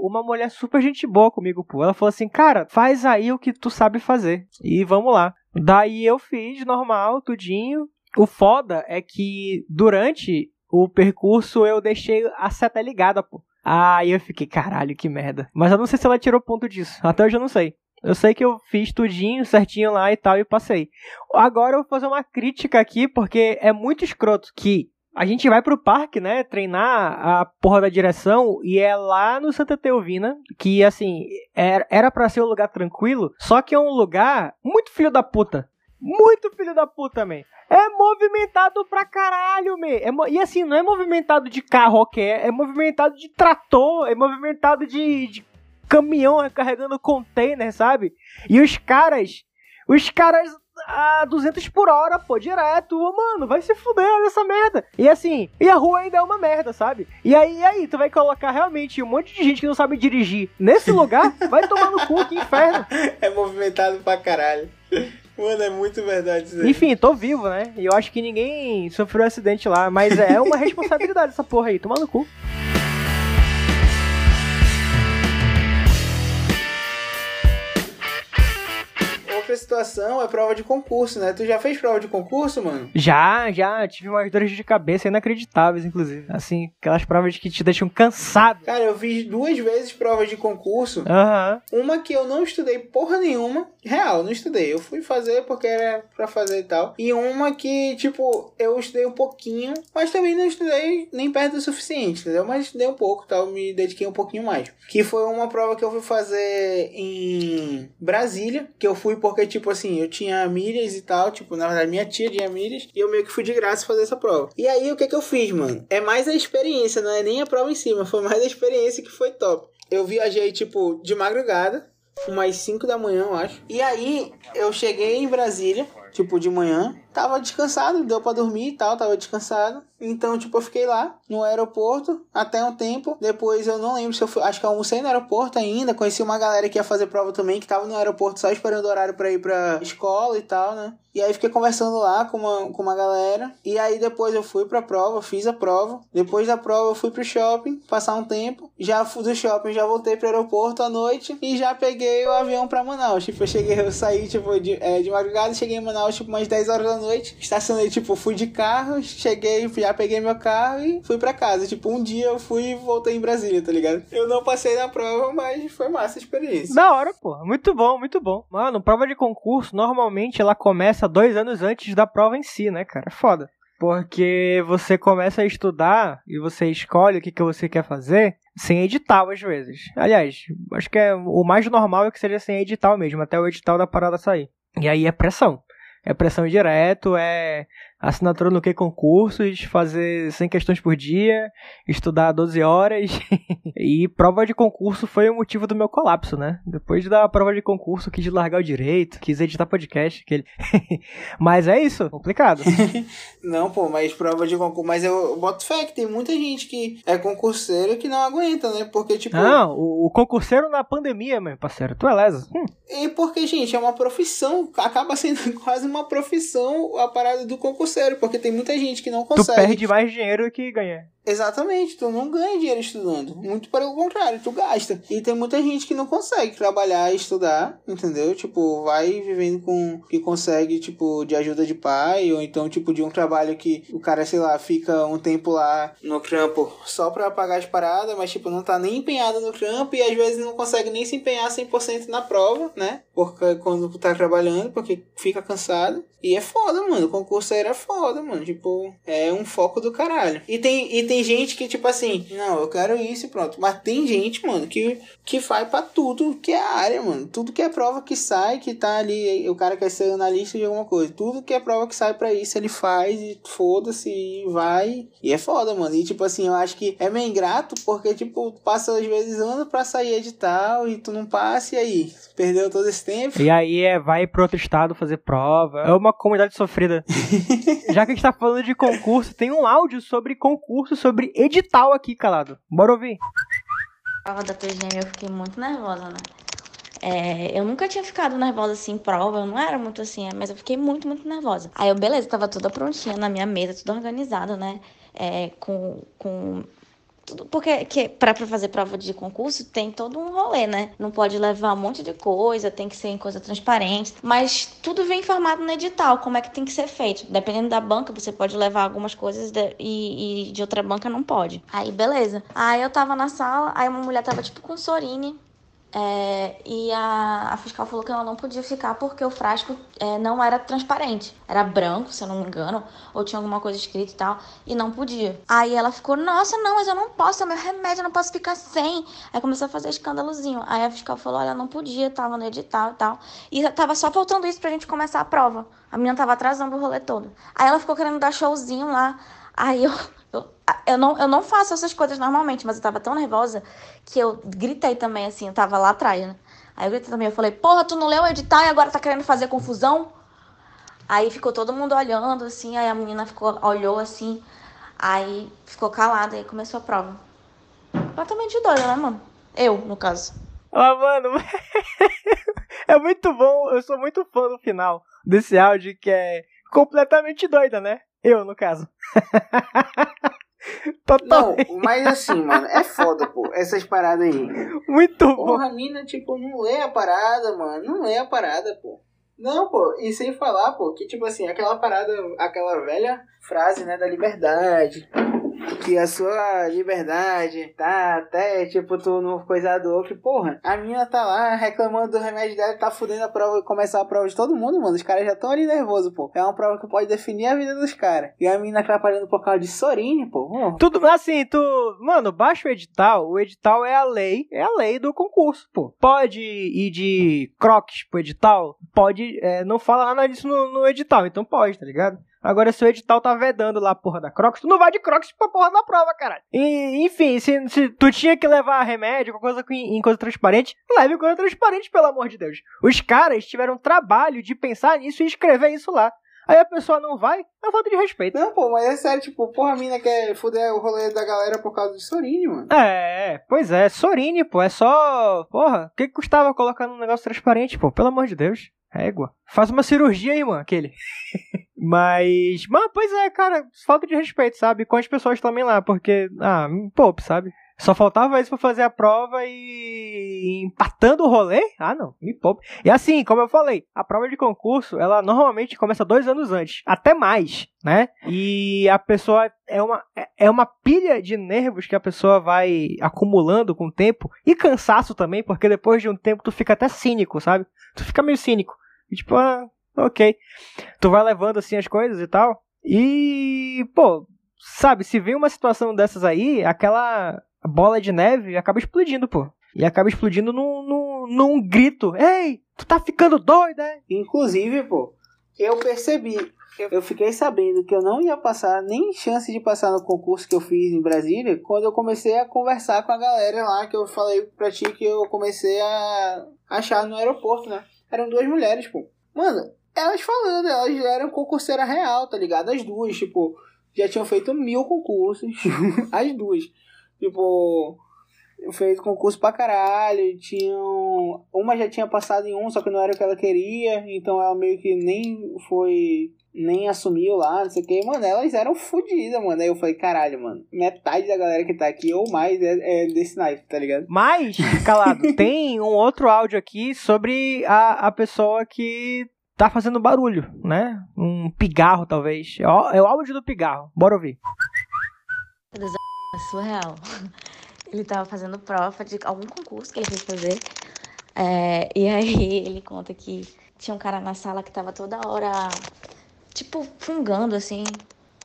uma mulher super gente boa comigo, pô. Ela falou assim, cara, faz aí o que tu sabe fazer. E vamos lá. Daí eu fiz normal, tudinho. O foda é que durante o percurso eu deixei a seta ligada, pô. Aí eu fiquei, caralho, que merda. Mas eu não sei se ela tirou ponto disso. Até hoje eu não sei. Eu sei que eu fiz tudinho, certinho lá e tal, e passei. Agora eu vou fazer uma crítica aqui, porque é muito escroto que a gente vai pro parque, né, treinar a porra da direção e é lá no Santa Teovina, que assim, era para ser um lugar tranquilo, só que é um lugar muito filho da puta. Muito filho da puta, man. É movimentado pra caralho, man. É e assim, não é movimentado de carro, ok? É movimentado de trator, é movimentado de, de caminhão carregando container, sabe? E os caras, os caras a 200 por hora, pô, direto. Mano, vai se fuder nessa merda. E assim, e a rua ainda é uma merda, sabe? E aí, e aí, tu vai colocar realmente um monte de gente que não sabe dirigir nesse lugar? vai tomar no cu, que inferno. É movimentado pra caralho. Mano, é muito verdade isso aí. Enfim, tô vivo, né? E eu acho que ninguém sofreu acidente lá, mas é uma responsabilidade essa porra aí, tomar no cu. Outra situação é prova de concurso, né? Tu já fez prova de concurso, mano? Já, já. Tive umas dores de cabeça inacreditáveis, inclusive. Assim, aquelas provas que te deixam cansado. Cara, eu fiz duas vezes provas de concurso. Aham. Uhum. Uma que eu não estudei porra nenhuma. Real, não estudei. Eu fui fazer porque era pra fazer e tal. E uma que, tipo, eu estudei um pouquinho, mas também não estudei nem perto do suficiente, entendeu? Mas estudei um pouco tal, me dediquei um pouquinho mais. Que foi uma prova que eu fui fazer em Brasília, que eu fui porque, tipo assim, eu tinha milhas e tal, tipo, na verdade minha tia tinha milhas, e eu meio que fui de graça fazer essa prova. E aí, o que que eu fiz, mano? É mais a experiência, não é nem a prova em cima, foi mais a experiência que foi top. Eu viajei, tipo, de madrugada, umas 5 da manhã, eu acho. E aí, eu cheguei em Brasília, tipo, de manhã. Tava descansado, deu para dormir e tal, tava descansado. Então, tipo, eu fiquei lá no aeroporto até um tempo. Depois eu não lembro se eu fui, acho que eu almocei no aeroporto ainda. Conheci uma galera que ia fazer prova também, que tava no aeroporto só esperando o horário para ir pra escola e tal, né? E aí fiquei conversando lá com uma, com uma galera. E aí depois eu fui pra prova, fiz a prova. Depois da prova eu fui pro shopping, passar um tempo. Já fui do shopping, já voltei pro aeroporto à noite e já peguei o avião pra Manaus. Tipo, eu cheguei, eu saí, tipo, de, é, de madrugada, cheguei em Manaus, tipo, umas 10 horas da noite. Estacionei, tipo, fui de carro, cheguei, já peguei meu carro e fui pra casa. Tipo, um dia eu fui e voltei em Brasília, tá ligado? Eu não passei na prova, mas foi massa a experiência. Da hora, pô. Muito bom, muito bom. Mano, prova de concurso, normalmente ela começa dois anos antes da prova em si, né, cara? Foda. porque você começa a estudar e você escolhe o que, que você quer fazer sem edital às vezes. Aliás, acho que é, o mais normal é que seja sem edital mesmo, até o edital da parada sair. E aí é pressão. É pressão direto, é assinatura no que concursos, fazer 100 questões por dia, estudar 12 horas. e prova de concurso foi o motivo do meu colapso, né? Depois da prova de concurso, quis largar o direito, quis editar podcast, aquele. mas é isso, complicado. não, pô, mas prova de concurso. Mas eu boto fé que tem muita gente que é concurseiro que não aguenta, né? Porque, tipo. Não, o, o concurseiro na pandemia, meu parceiro, tu é lesa. Hum. E porque, gente, é uma profissão, acaba sendo quase uma profissão a parada do concurso sério, porque tem muita gente que não consegue. Tu perde mais dinheiro que ganha. Exatamente, tu não ganha dinheiro estudando. Muito pelo contrário, tu gasta. E tem muita gente que não consegue trabalhar e estudar, entendeu? Tipo, vai vivendo com que consegue, tipo, de ajuda de pai, ou então, tipo, de um trabalho que o cara, sei lá, fica um tempo lá no trampo só pra pagar as paradas, mas, tipo, não tá nem empenhado no trampo e às vezes não consegue nem se empenhar 100% na prova, né? Porque quando tá trabalhando, porque fica cansado. E é foda, mano. O concurso é foda, mano. Tipo, é um foco do caralho. E tem, e tem tem gente que, tipo assim, não, eu quero isso e pronto. Mas tem gente, mano, que, que vai pra tudo que é área, mano. Tudo que é prova que sai, que tá ali, o cara quer ser analista de alguma coisa. Tudo que é prova que sai pra isso, ele faz e foda-se e vai. E é foda, mano. E tipo assim, eu acho que é meio ingrato porque, tipo, passa às vezes anos pra sair edital e tu não passa e aí? Perdeu todo esse tempo. E aí é, vai pro outro estado fazer prova. É uma comunidade sofrida. Já que a gente tá falando de concurso, tem um áudio sobre concurso sobre edital aqui, calado. Bora ouvir. Prova da PGM eu fiquei muito nervosa, né? É, eu nunca tinha ficado nervosa assim em prova, eu não era muito assim, mas eu fiquei muito, muito nervosa. Aí eu, beleza, tava toda prontinha na minha mesa, tudo organizado, né? É, com, com tudo porque que para fazer prova de concurso tem todo um rolê, né? Não pode levar um monte de coisa, tem que ser em coisa transparente, mas tudo vem informado no edital, como é que tem que ser feito. Dependendo da banca, você pode levar algumas coisas de, e, e, de outra banca não pode. Aí beleza. Aí eu tava na sala, aí uma mulher tava tipo com sorine é, e a, a, fiscal falou que ela não podia ficar porque o frasco é, não era transparente. Era branco, se eu não me engano, ou tinha alguma coisa escrita e tal, e não podia. Aí ela ficou, nossa, não, mas eu não posso, é meu remédio, eu não posso ficar sem. Aí começou a fazer escândalozinho. Aí a fiscal falou, olha, não podia, tava no edital e tal. E tava só faltando isso pra gente começar a prova. A menina tava atrasando o rolê todo. Aí ela ficou querendo dar showzinho lá. Aí eu eu, eu, não, eu não faço essas coisas normalmente, mas eu tava tão nervosa que eu gritei também, assim, eu tava lá atrás, né? Aí eu gritei também, eu falei, porra, tu não leu o edital e agora tá querendo fazer confusão? Aí ficou todo mundo olhando, assim, aí a menina ficou, olhou assim, aí ficou calada e começou a prova. Completamente doida, né, mano? Eu, no caso. Ah, mano, é muito bom, eu sou muito fã do final desse áudio que é completamente doida, né? Eu, no caso. Total. Não, mas assim, mano, é foda, pô, essas paradas aí. Muito bom. Porra, a mina, tipo, não lê a parada, mano. Não lê a parada, pô. Não, pô, e sem falar, pô, que tipo assim, aquela parada, aquela velha frase, né, da liberdade que a sua liberdade tá até, tipo, tu no coisador, que, porra, a mina tá lá reclamando do remédio dela, tá fudendo a prova, começar a prova de todo mundo, mano. Os caras já estão ali nervosos, pô. É uma prova que pode definir a vida dos caras. E a mina atrapalhando por causa de Sorine, pô. Oh. Tudo assim, tu. Mano, baixa o edital. O edital é a lei, é a lei do concurso, pô. Pode ir de crocs pro edital? Pode. É, não fala nada disso no, no edital, então pode, tá ligado? Agora, se o edital tá vedando lá a porra da Crocs, tu não vai de Crocs pra porra da prova, caralho. E, enfim, se, se tu tinha que levar remédio, coisa em, em coisa transparente, leve coisa transparente, pelo amor de Deus. Os caras tiveram trabalho de pensar nisso e escrever isso lá. Aí a pessoa não vai, é falta de respeito. Não, pô, mas é sério, tipo, porra, a mina quer fuder o rolê da galera por causa de Sorine, mano. É, pois é, Sorine, pô, é só. Porra, o que, que custava colocar um negócio transparente, pô? Pelo amor de Deus. Égua. Faz uma cirurgia aí, mano, aquele. Mas, mas, pois é, cara, falta de respeito, sabe? Com as pessoas também lá, porque, ah, poupe, sabe? Só faltava isso pra fazer a prova e empatando o rolê? Ah, não, me poupe. E assim, como eu falei, a prova de concurso, ela normalmente começa dois anos antes, até mais, né? E a pessoa é uma, é uma pilha de nervos que a pessoa vai acumulando com o tempo e cansaço também, porque depois de um tempo tu fica até cínico, sabe? Tu fica meio cínico. E tipo, ah, ok. Tu vai levando assim as coisas e tal. E, pô, sabe, se vem uma situação dessas aí, aquela bola de neve acaba explodindo, pô. E acaba explodindo num, num, num grito. Ei, tu tá ficando doida, é? Inclusive, pô, eu percebi, eu fiquei sabendo que eu não ia passar nem chance de passar no concurso que eu fiz em Brasília quando eu comecei a conversar com a galera lá que eu falei pra ti que eu comecei a achar no aeroporto, né? Eram duas mulheres, pô. Mano, elas falando, elas já eram concurseira real, tá ligado? As duas, tipo, já tinham feito mil concursos. As duas. Tipo, fez concurso pra caralho. Tinham. Uma já tinha passado em um, só que não era o que ela queria. Então ela meio que nem foi. Nem assumiu lá, não sei o que. Mano, elas eram fodidas, mano. Aí eu falei, caralho, mano. Metade da galera que tá aqui, ou mais, é, é desse naipe, tá ligado? Mas, calado, tem um outro áudio aqui sobre a, a pessoa que tá fazendo barulho, né? Um pigarro, talvez. É o, é áudio do pigarro. Bora ouvir. É surreal. Ele tava fazendo prova de algum concurso que ele fez fazer. É, e aí ele conta que tinha um cara na sala que tava toda hora, tipo, fungando, assim,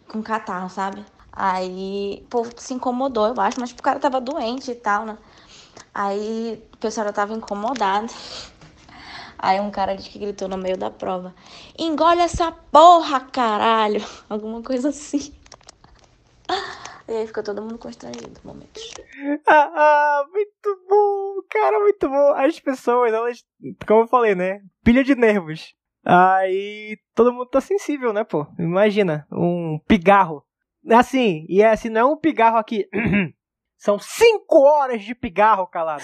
com catarro, sabe? Aí o povo se incomodou, eu acho, mas tipo, o cara tava doente e tal, né? Aí o pessoal tava incomodado. Aí um cara disse que gritou no meio da prova: Engole essa porra, caralho! Alguma coisa assim. E aí ficou todo mundo constrangido no momento. Ah, ah, muito bom, cara, muito bom. As pessoas, elas, como eu falei, né? Pilha de nervos. Aí todo mundo tá sensível, né, pô? Imagina, um pigarro. Assim, e assim, não é um pigarro aqui. São cinco horas de pigarro, calado.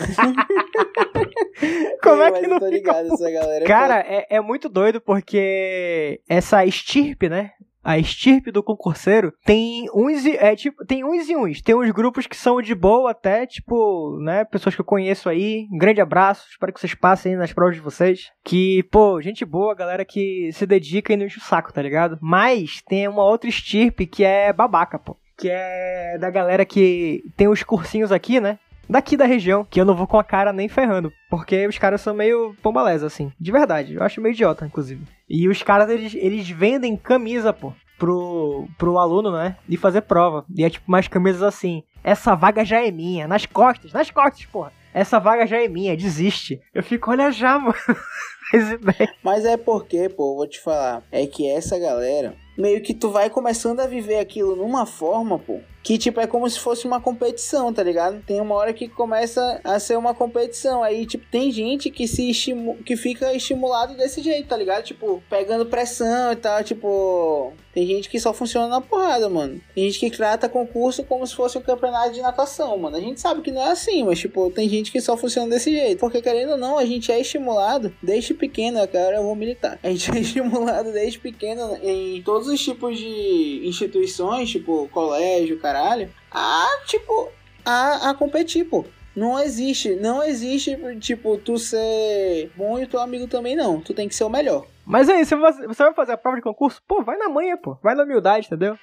Como é que não tô fica ligado, essa galera. Cara, é, é muito doido porque essa estirpe, né? A estirpe do concurseiro tem uns e, é, tipo, tem uns e uns. Tem uns grupos que são de boa até, tipo, né? Pessoas que eu conheço aí. Um grande abraço. Espero que vocês passem aí nas provas de vocês. Que, pô, gente boa, galera que se dedica e não enche o saco, tá ligado? Mas tem uma outra estirpe que é babaca, pô. Que é da galera que tem os cursinhos aqui, né? daqui da região, que eu não vou com a cara nem ferrando, porque os caras são meio pombalés, assim, de verdade, eu acho meio idiota, inclusive. E os caras, eles, eles vendem camisa, pô, pro, pro aluno, né, de fazer prova, e é tipo umas camisas assim, essa vaga já é minha, nas costas, nas costas, porra, essa vaga já é minha, desiste. Eu fico, olha já, mano. Mas é porque, pô, vou te falar, é que essa galera, meio que tu vai começando a viver aquilo numa forma, pô, que tipo é como se fosse uma competição, tá ligado? Tem uma hora que começa a ser uma competição. Aí, tipo, tem gente que se estimu que fica estimulado desse jeito, tá ligado? Tipo, pegando pressão e tal, tipo, tem gente que só funciona na porrada, mano. Tem gente que trata concurso como se fosse um campeonato de natação, mano. A gente sabe que não é assim, mas tipo, tem gente que só funciona desse jeito. Porque querendo ou não, a gente é estimulado desde pequeno, agora eu vou militar. A gente é estimulado desde pequeno em todos os tipos de instituições, tipo colégio, caralho, a tipo a, a competir, pô. Não existe, não existe, tipo, tu ser bom e o teu amigo também não. Tu tem que ser o melhor. Mas aí, se você vai fazer a prova de concurso, pô, vai na manhã, pô, vai na humildade, entendeu?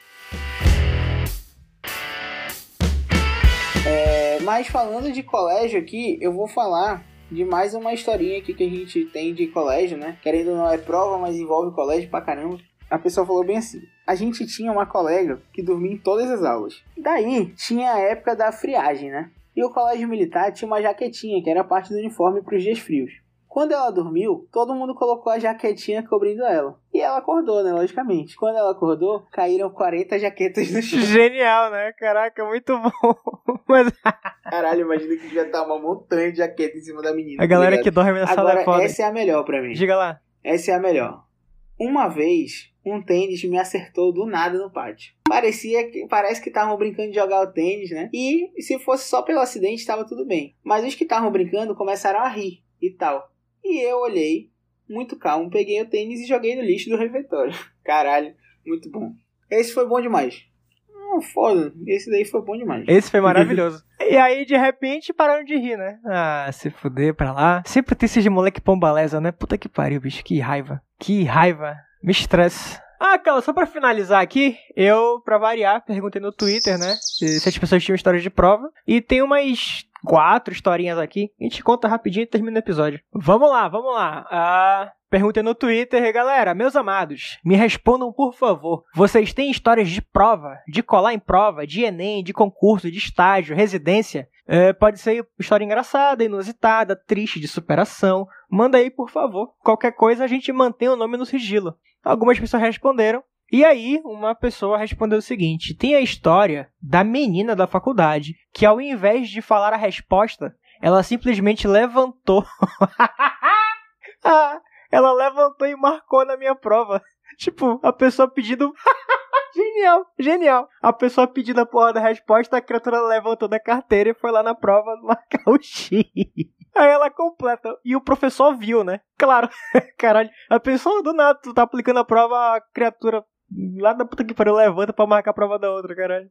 É, mas falando de colégio aqui, eu vou falar de mais uma historinha aqui que a gente tem de colégio, né? Querendo não é prova, mas envolve colégio pra caramba. A pessoa falou bem assim: a gente tinha uma colega que dormia em todas as aulas. Daí tinha a época da friagem, né? E o colégio militar tinha uma jaquetinha que era parte do uniforme para os dias frios. Quando ela dormiu, todo mundo colocou a jaquetinha cobrindo ela. E ela acordou, né? Logicamente. Quando ela acordou, caíram 40 jaquetas no chão. Genial, né? Caraca, muito bom. Mas Caralho, imagina que já tá uma montanha de jaqueta em cima da menina. a galera tá que dorme na sala Agora, é foda. essa é a melhor pra mim. Diga lá. Essa é a melhor. Uma vez, um tênis me acertou do nada no pátio. Parecia que parece que estavam brincando de jogar o tênis, né? E se fosse só pelo acidente, estava tudo bem. Mas os que estavam brincando começaram a rir e tal. E eu olhei, muito calmo, peguei o tênis e joguei no lixo do refeitório. Caralho, muito bom. Esse foi bom demais. Não, foda. Esse daí foi bom demais. Esse foi maravilhoso. e aí, de repente, pararam de rir, né? Ah, se fuder pra lá. Sempre tem esses moleque pombaleza, né? Puta que pariu, bicho. Que raiva. Que raiva. Me estressa. Ah, cara, só pra finalizar aqui, eu, pra variar, perguntei no Twitter, né? Se se as pessoas tinham histórias de prova. E tem umas quatro historinhas aqui. A gente conta rapidinho e termina o episódio. Vamos lá, vamos lá. Ah, pergunta no Twitter, galera, meus amados, me respondam por favor. Vocês têm histórias de prova, de colar em prova, de Enem, de concurso, de estágio, residência? É, pode ser história engraçada, inusitada, triste, de superação. Manda aí, por favor. Qualquer coisa a gente mantém o nome no sigilo. Algumas pessoas responderam. E aí, uma pessoa respondeu o seguinte: tem a história da menina da faculdade que, ao invés de falar a resposta, ela simplesmente levantou. ah, ela levantou e marcou na minha prova. Tipo, a pessoa pedindo. genial, genial. A pessoa pedindo a porra da resposta, a criatura levantou da carteira e foi lá na prova marcar o X. Aí ela completa. E o professor viu, né? Claro. Caralho. A pessoa do nada, tu tá aplicando a prova, a criatura lá da puta que pariu levanta pra marcar a prova da outra, caralho.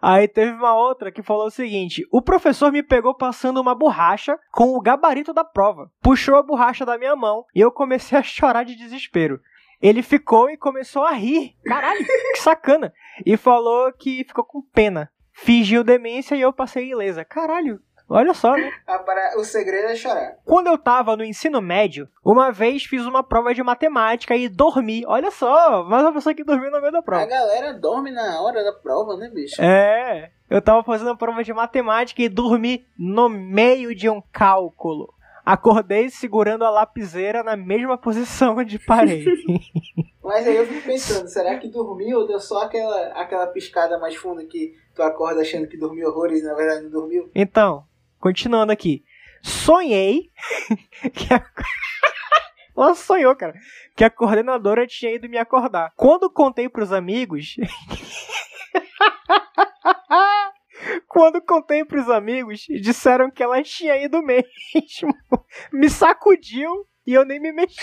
Aí teve uma outra que falou o seguinte: o professor me pegou passando uma borracha com o gabarito da prova. Puxou a borracha da minha mão e eu comecei a chorar de desespero. Ele ficou e começou a rir. Caralho, que sacana. E falou que ficou com pena. Fingiu demência e eu passei ilesa. Caralho, Olha só, né? O segredo é chorar. Quando eu tava no ensino médio, uma vez fiz uma prova de matemática e dormi. Olha só, mais uma pessoa que dormiu no meio da prova. A galera dorme na hora da prova, né, bicho? É. Eu tava fazendo a prova de matemática e dormi no meio de um cálculo. Acordei segurando a lapiseira na mesma posição onde parei. Mas aí eu fico pensando, será que dormiu ou deu só aquela, aquela piscada mais funda que tu acorda achando que dormiu horrores e na verdade não dormiu? Então, continuando aqui. Sonhei que a... Ela sonhou, cara. Que a coordenadora tinha ido me acordar. Quando contei pros amigos. Quando contei pros amigos, disseram que ela tinha ido mesmo. Me sacudiu e eu nem me mexi.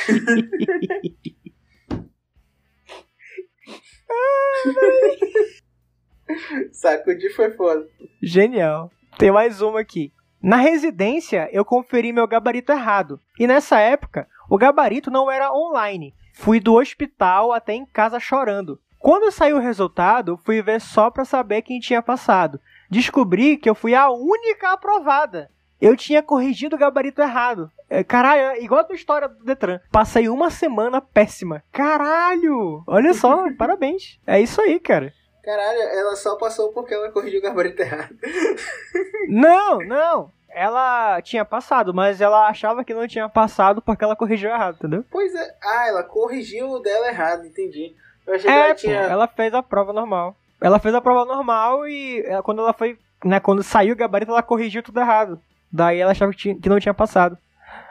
Sacudir foi foda. Genial. Tem mais uma aqui. Na residência, eu conferi meu gabarito errado. E nessa época, o gabarito não era online. Fui do hospital até em casa chorando. Quando saiu o resultado, fui ver só para saber quem tinha passado. Descobri que eu fui a única aprovada. Eu tinha corrigido o gabarito errado. É, caralho, é igual a tua história do Detran. Passei uma semana péssima. Caralho! Olha só, parabéns. É isso aí, cara. Caralho, ela só passou porque ela corrigiu o gabarito errado. não, não. Ela tinha passado, mas ela achava que não tinha passado porque ela corrigiu errado, entendeu? Pois é. Ah, ela corrigiu o dela errado, entendi. Eu achei é, que ela tinha. Ela fez a prova normal. Ela fez a prova normal e é, quando ela foi. Né, quando saiu o gabarito, ela corrigiu tudo errado. Daí ela achava que, tinha, que não tinha passado.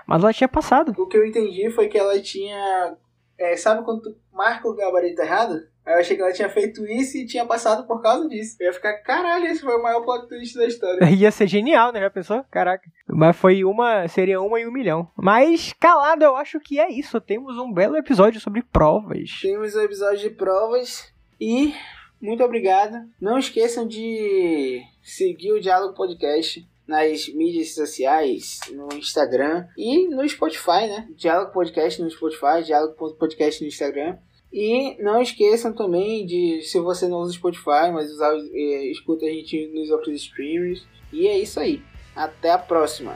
Mas ela tinha passado. O que eu entendi foi que ela tinha. É, sabe quando tu marca o gabarito errado? Aí eu achei que ela tinha feito isso e tinha passado por causa disso. Eu ia ficar, caralho, esse foi o maior plot twist da história. ia ser genial, né? Já pensou? Caraca. Mas foi uma. Seria uma em um milhão. Mas, calado, eu acho que é isso. Temos um belo episódio sobre provas. Temos um episódio de provas. E muito obrigado. Não esqueçam de seguir o Diálogo Podcast nas mídias sociais, no Instagram e no Spotify, né? Diálogo Podcast no Spotify, Diálogo Podcast no Instagram. E não esqueçam também de, se você não usa Spotify, mas usar, é, escuta a gente nos outros streamers. E é isso aí. Até a próxima.